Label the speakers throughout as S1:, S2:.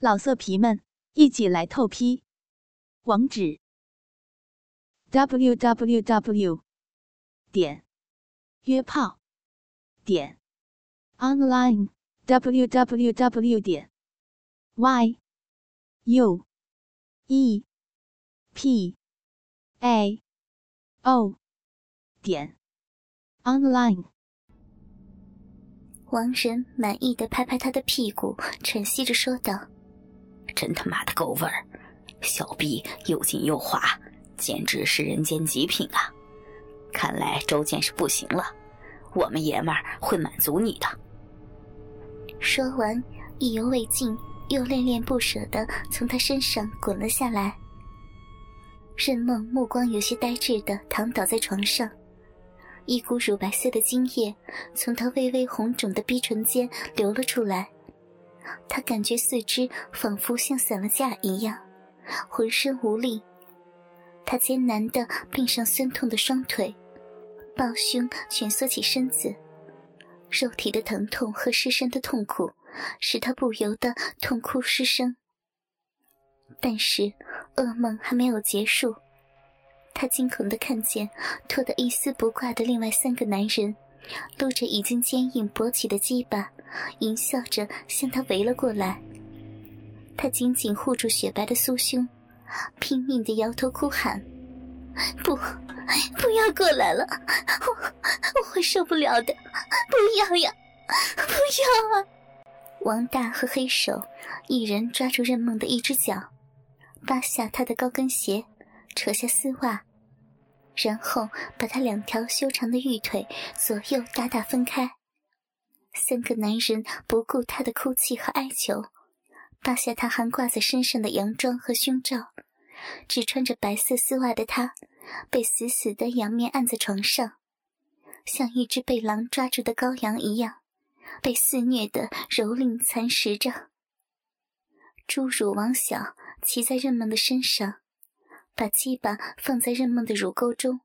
S1: 老色皮们，一起来透批！网址：w w w 点约炮点 online w w w 点 y u e p a o 点 online。
S2: 王仁满意的拍拍他的屁股，喘息着说道。
S3: 真他妈的够味儿，小臂又紧又滑，简直是人间极品啊！看来周健是不行了，我们爷们儿会满足你的。
S2: 说完，意犹未尽，又恋恋不舍的从他身上滚了下来。任梦目光有些呆滞的躺倒在床上，一股乳白色的精液从他微微红肿的逼唇间流了出来。他感觉四肢仿佛像散了架一样，浑身无力。他艰难地并上酸痛的双腿，抱胸蜷缩起身子，肉体的疼痛和失声的痛苦使他不由得痛哭失声。但是噩梦还没有结束，他惊恐地看见脱得一丝不挂的另外三个男人，露着已经坚硬勃起的鸡巴。淫笑着向他围了过来，他紧紧护住雪白的酥胸，拼命的摇头哭喊：“不，不要过来了，我我会受不了的，不要呀，不要啊！”王大和黑手一人抓住任梦的一只脚，扒下她的高跟鞋，扯下丝袜，然后把她两条修长的玉腿左右大大分开。三个男人不顾她的哭泣和哀求，扒下她还挂在身上的洋装和胸罩，只穿着白色丝袜的她，被死死地仰面按在床上，像一只被狼抓住的羔羊一样，被肆虐地蹂躏蚕食着。侏儒王小骑在任梦的身上，把鸡巴放在任梦的乳沟中，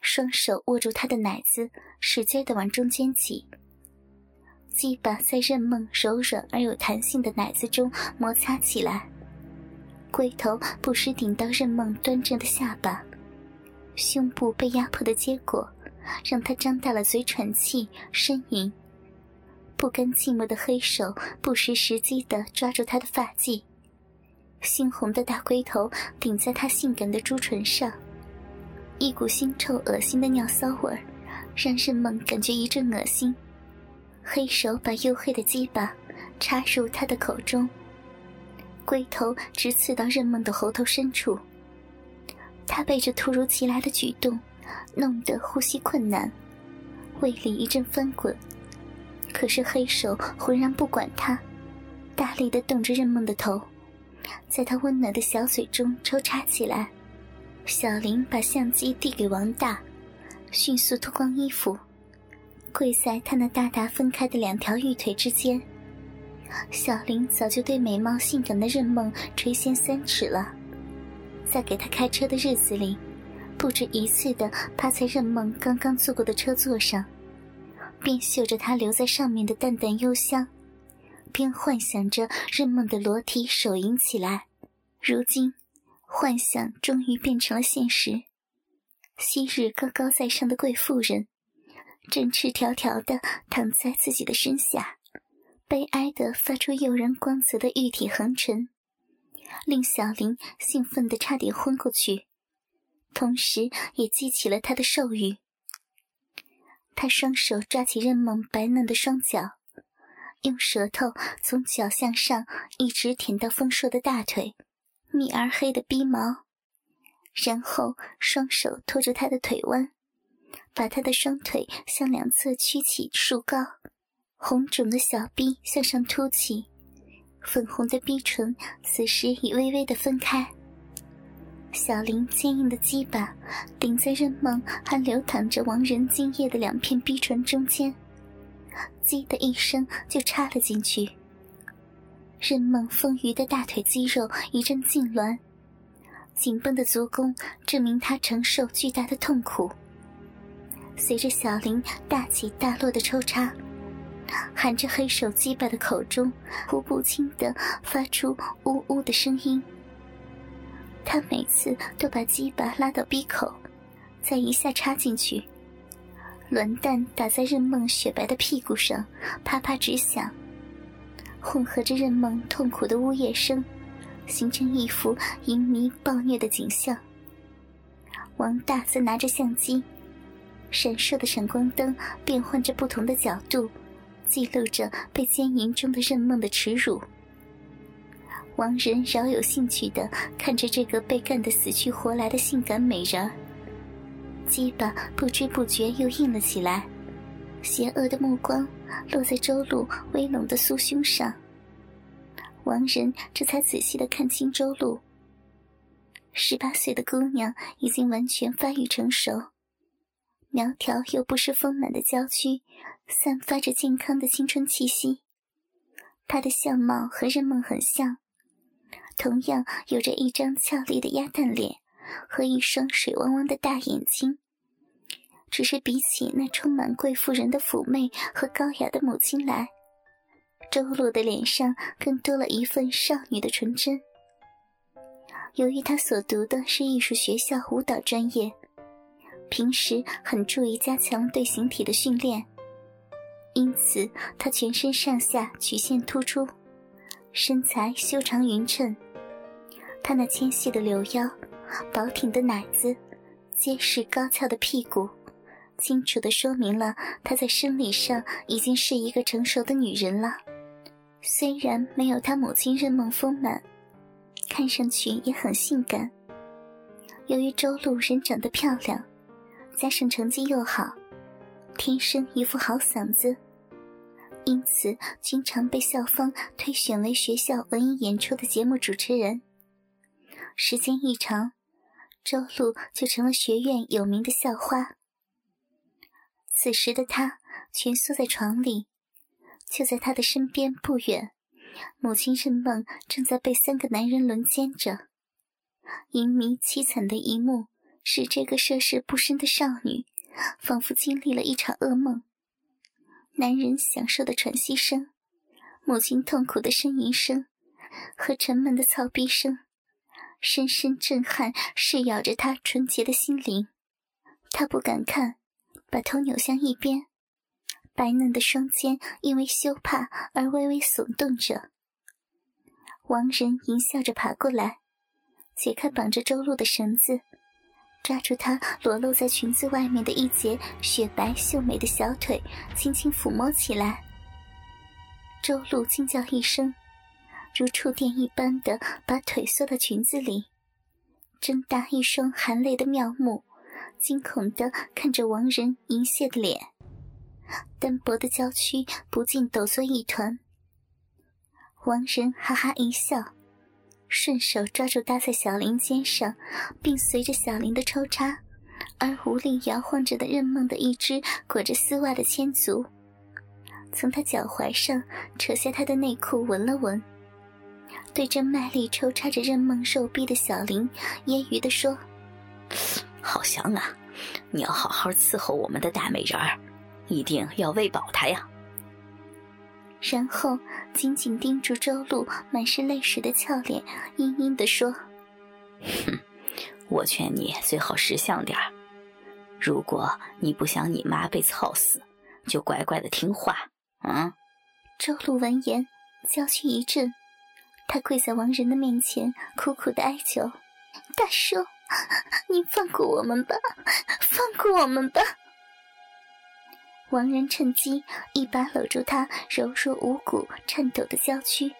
S2: 双手握住她的奶子，使劲地往中间挤。鸡巴在任梦柔软而有弹性的奶子中摩擦起来，龟头不时顶到任梦端正的下巴，胸部被压迫的结果，让他张大了嘴喘气呻吟。不甘寂寞的黑手不时时机地抓住他的发髻，猩红的大龟头顶在他性感的朱唇上，一股腥臭恶心的尿骚味，让任梦感觉一阵恶心。黑手把黝黑的鸡巴插入他的口中，龟头直刺到任梦的喉头深处。他被这突如其来的举动弄得呼吸困难，胃里一阵翻滚。可是黑手浑然不管他，大力的动着任梦的头，在他温暖的小嘴中抽插起来。小林把相机递给王大，迅速脱光衣服。跪在他那大大分开的两条玉腿之间，小林早就对美貌性感的任梦垂涎三尺了。在给他开车的日子里，不止一次的趴在任梦刚刚坐过的车座上，边嗅着他留在上面的淡淡幽香，边幻想着任梦的裸体手淫起来。如今，幻想终于变成了现实。昔日高高在上的贵妇人。正赤条条的躺在自己的身下，悲哀的发出诱人光泽的玉体横陈，令小林兴奋的差点昏过去，同时也激起了他的兽欲。他双手抓起任梦白嫩的双脚，用舌头从脚向上一直舔到丰硕的大腿、密而黑的逼毛，然后双手托住他的腿弯。把他的双腿向两侧屈起竖高，红肿的小臂向上凸起，粉红的逼唇此时已微微的分开。小林坚硬的鸡巴顶在任梦还流淌着亡人精液的两片逼唇中间，叽的一声就插了进去。任梦丰腴的大腿肌肉一阵痉挛，紧绷的足弓证明他承受巨大的痛苦。随着小林大起大落的抽插，含着黑手鸡巴的口中，呼不清的发出呜呜的声音。他每次都把鸡巴拉到鼻口，再一下插进去，卵蛋打在任梦雪白的屁股上，啪啪直响，混合着任梦痛苦的呜咽声，形成一幅淫迷暴虐的景象。王大则拿着相机，闪烁的闪光灯变换着不同的角度。记录着被奸淫中的任梦的耻辱。王仁饶有兴趣的看着这个被干得死去活来的性感美人儿，鸡巴不知不觉又硬了起来，邪恶的目光落在周露微隆的酥胸上。王仁这才仔细的看清周露，十八岁的姑娘已经完全发育成熟。苗条又不失丰满的娇躯，散发着健康的青春气息。她的相貌和任梦很像，同样有着一张俏丽的鸭蛋脸和一双水汪汪的大眼睛。只是比起那充满贵妇人的妩媚和高雅的母亲来，周露的脸上更多了一份少女的纯真。由于她所读的是艺术学校舞蹈专业。平时很注意加强对形体的训练，因此她全身上下曲线突出，身材修长匀称。她那纤细的柳腰、薄挺的奶子、结实高翘的屁股，清楚地说明了她在生理上已经是一个成熟的女人了。虽然没有她母亲任梦丰满，看上去也很性感。由于周路人长得漂亮。加上成绩又好，天生一副好嗓子，因此经常被校方推选为学校文艺演出的节目主持人。时间一长，周露就成了学院有名的校花。此时的她蜷缩在床里，就在她的身边不远，母亲任梦正在被三个男人轮奸着，淫迷凄惨的一幕。使这个涉世不深的少女，仿佛经历了一场噩梦。男人享受的喘息声，母亲痛苦的呻吟声，和沉闷的操逼声，深深震撼、噬咬着她纯洁的心灵。她不敢看，把头扭向一边，白嫩的双肩因为羞怕而微微耸动着。王仁淫笑着爬过来，解开绑着周路的绳子。抓住她裸露在裙子外面的一截雪白秀美的小腿，轻轻抚摸起来。周露惊叫一声，如触电一般的把腿缩到裙子里，睁大一双含泪的妙目，惊恐的看着王仁淫亵的脸，单薄的娇躯不禁抖作一团。王仁哈哈一笑。顺手抓住搭在小林肩上，并随着小林的抽插而无力摇晃着的任梦的一只裹着丝袜的千足，从他脚踝上扯下他的内裤闻了闻，对着卖力抽插着任梦肉臂的小林揶揄地说：“
S3: 好香啊！你要好好伺候我们的大美人儿，一定要喂饱她呀。”
S2: 然后紧紧盯住周露满是泪水的俏脸，阴阴地说：“
S3: 哼，我劝你最好识相点儿。如果你不想你妈被操死，就乖乖的听话。”嗯。
S2: 周露闻言，娇躯一震，她跪在王仁的面前，苦苦的哀求：“大叔，你放过我们吧，放过我们吧。”王仁趁机一把搂住她柔弱无骨、颤抖的娇躯，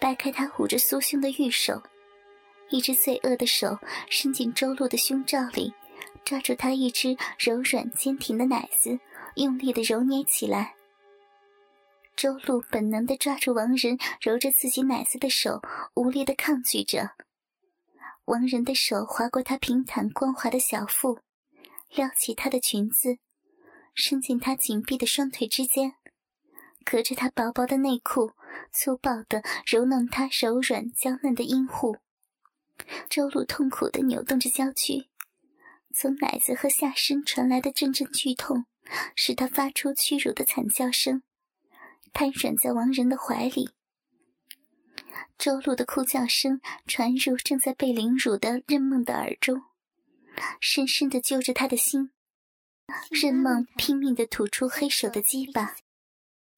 S2: 掰开她捂着酥胸的玉手，一只罪恶的手伸进周露的胸罩里，抓住她一只柔软坚挺的奶子，用力的揉捏起来。周露本能的抓住王仁揉着自己奶子的手，无力的抗拒着。王仁的手划过她平坦光滑的小腹，撩起她的裙子。伸进他紧闭的双腿之间，隔着他薄薄的内裤，粗暴地揉弄他柔软娇嫩的阴户。周露痛苦地扭动着娇躯，从奶子和下身传来的阵阵剧痛，使他发出屈辱的惨叫声。瘫软在王仁的怀里。周露的哭叫声传入正在被凌辱的任梦的耳中，深深的揪着他的心。任梦拼命的吐出黑手的鸡巴，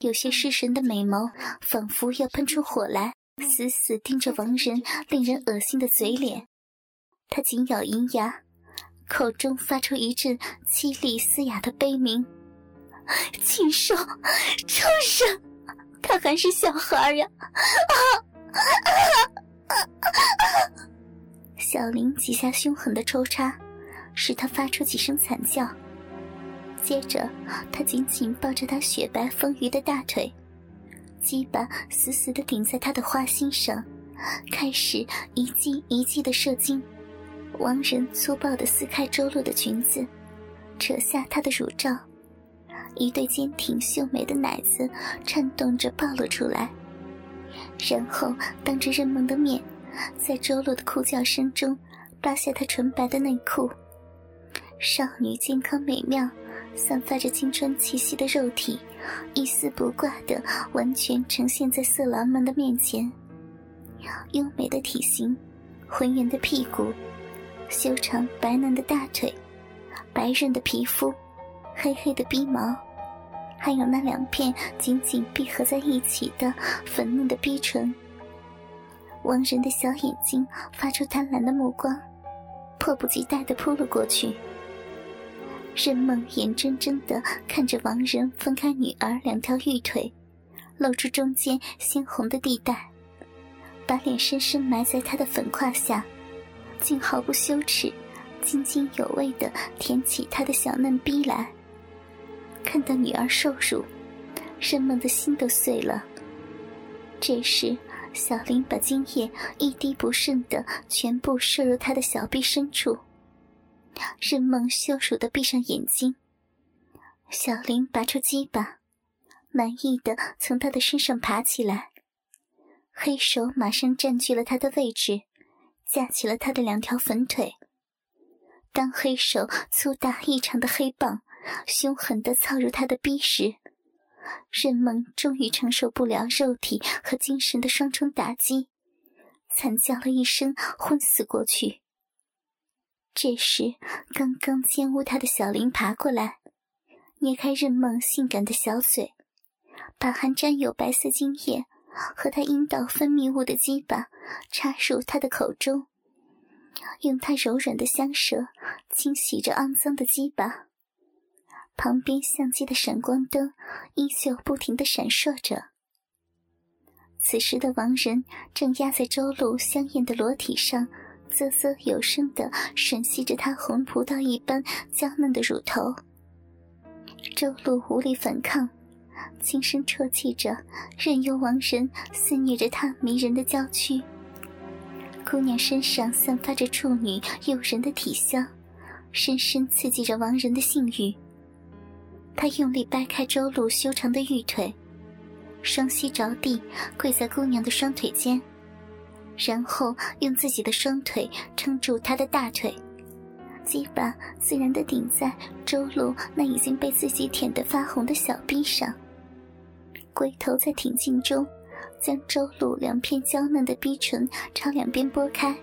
S2: 有些失神的美眸仿佛要喷出火来，死死盯着王仁令人恶心的嘴脸。他紧咬银牙，口中发出一阵凄厉嘶哑的悲鸣：“禽兽，畜生！他还是小孩呀！”啊！小林几下凶狠的抽插，使他发出几声惨叫。接着，他紧紧抱着她雪白丰腴的大腿，鸡巴死死地顶在她的花心上，开始一记一记的射精。王仁粗暴地撕开周露的裙子，扯下她的乳罩，一对坚挺秀美的奶子颤动着暴露出来。然后当着任梦的面，在周露的哭叫声中扒下她纯白的内裤。少女健康美妙、散发着青春气息的肉体，一丝不挂的完全呈现在色狼们的面前。优美的体型，浑圆的屁股，修长白嫩的大腿，白润的皮肤，黑黑的鼻毛。还有那两片紧紧闭合在一起的粉嫩的逼唇，王仁的小眼睛发出贪婪的目光，迫不及待地扑了过去。任梦眼睁睁地看着王仁分开女儿两条玉腿，露出中间鲜红的地带，把脸深深埋在她的粉胯下，竟毫不羞耻、津津有味地舔起她的小嫩逼来。看到女儿受辱，任梦的心都碎了。这时，小林把精液一滴不剩的全部射入他的小臂深处。任梦羞辱的闭上眼睛。小林拔出鸡巴，满意的从他的身上爬起来，黑手马上占据了他的位置，架起了他的两条粉腿。当黑手粗大异常的黑棒。凶狠的操入他的逼时，任梦终于承受不了肉体和精神的双重打击，惨叫了一声，昏死过去。这时，刚刚奸污他的小林爬过来，捏开任梦性感的小嘴，把含沾有白色精液和他阴道分泌物的鸡巴插入他的口中，用他柔软的香舌清洗着肮脏的鸡巴。旁边相机的闪光灯依旧不停的闪烁着。此时的王仁正压在周露香艳的裸体上，啧啧有声的吮吸着她红葡萄一般娇嫩的乳头。周露无力反抗，轻声啜泣着，任由王仁肆虐着她迷人的娇躯。姑娘身上散发着处女诱人的体香，深深刺激着王仁的性欲。他用力掰开周露修长的玉腿，双膝着地，跪在姑娘的双腿间，然后用自己的双腿撑住他的大腿，鸡巴自然地顶在周露那已经被自己舔得发红的小臂上，龟头在挺进中，将周露两片娇嫩的逼唇朝两边拨开。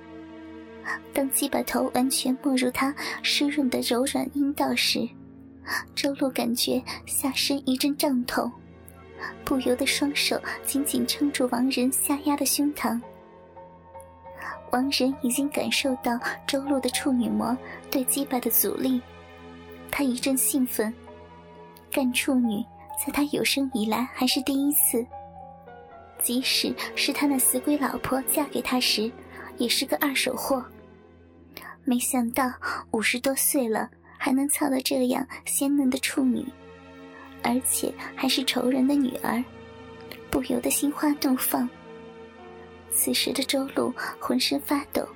S2: 当鸡巴头完全没入她湿润的柔软阴道时，周露感觉下身一阵胀痛，不由得双手紧紧撑住王仁下压的胸膛。王仁已经感受到周露的处女膜对鸡巴的阻力，他一阵兴奋。干处女在他有生以来还是第一次，即使是他那死鬼老婆嫁给他时，也是个二手货。没想到五十多岁了。还能操到这样鲜嫩的处女，而且还是仇人的女儿，不由得心花怒放。此时的周露浑身发抖，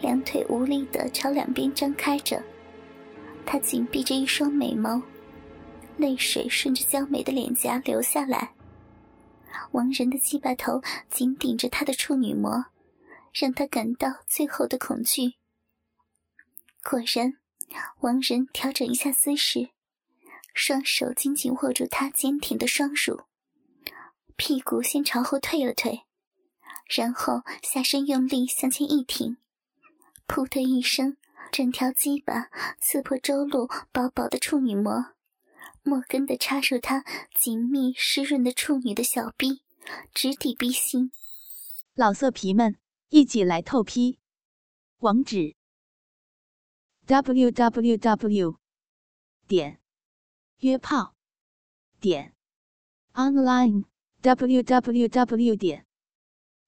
S2: 两腿无力地朝两边张开着，她紧闭着一双美眸，泪水顺着娇美的脸颊流下来。王仁的鸡巴头紧顶着她的处女膜，让她感到最后的恐惧。果然。王仁调整一下姿势，双手紧紧握住她坚挺的双乳，屁股先朝后退了退，然后下身用力向前一挺，噗的一声，整条鸡巴刺破周露薄薄的处女膜，莫根的插入她紧密湿润的处女的小臂，直抵逼心。
S1: 老色皮们，一起来透批！网址：w w w 点约炮点 online w w w 点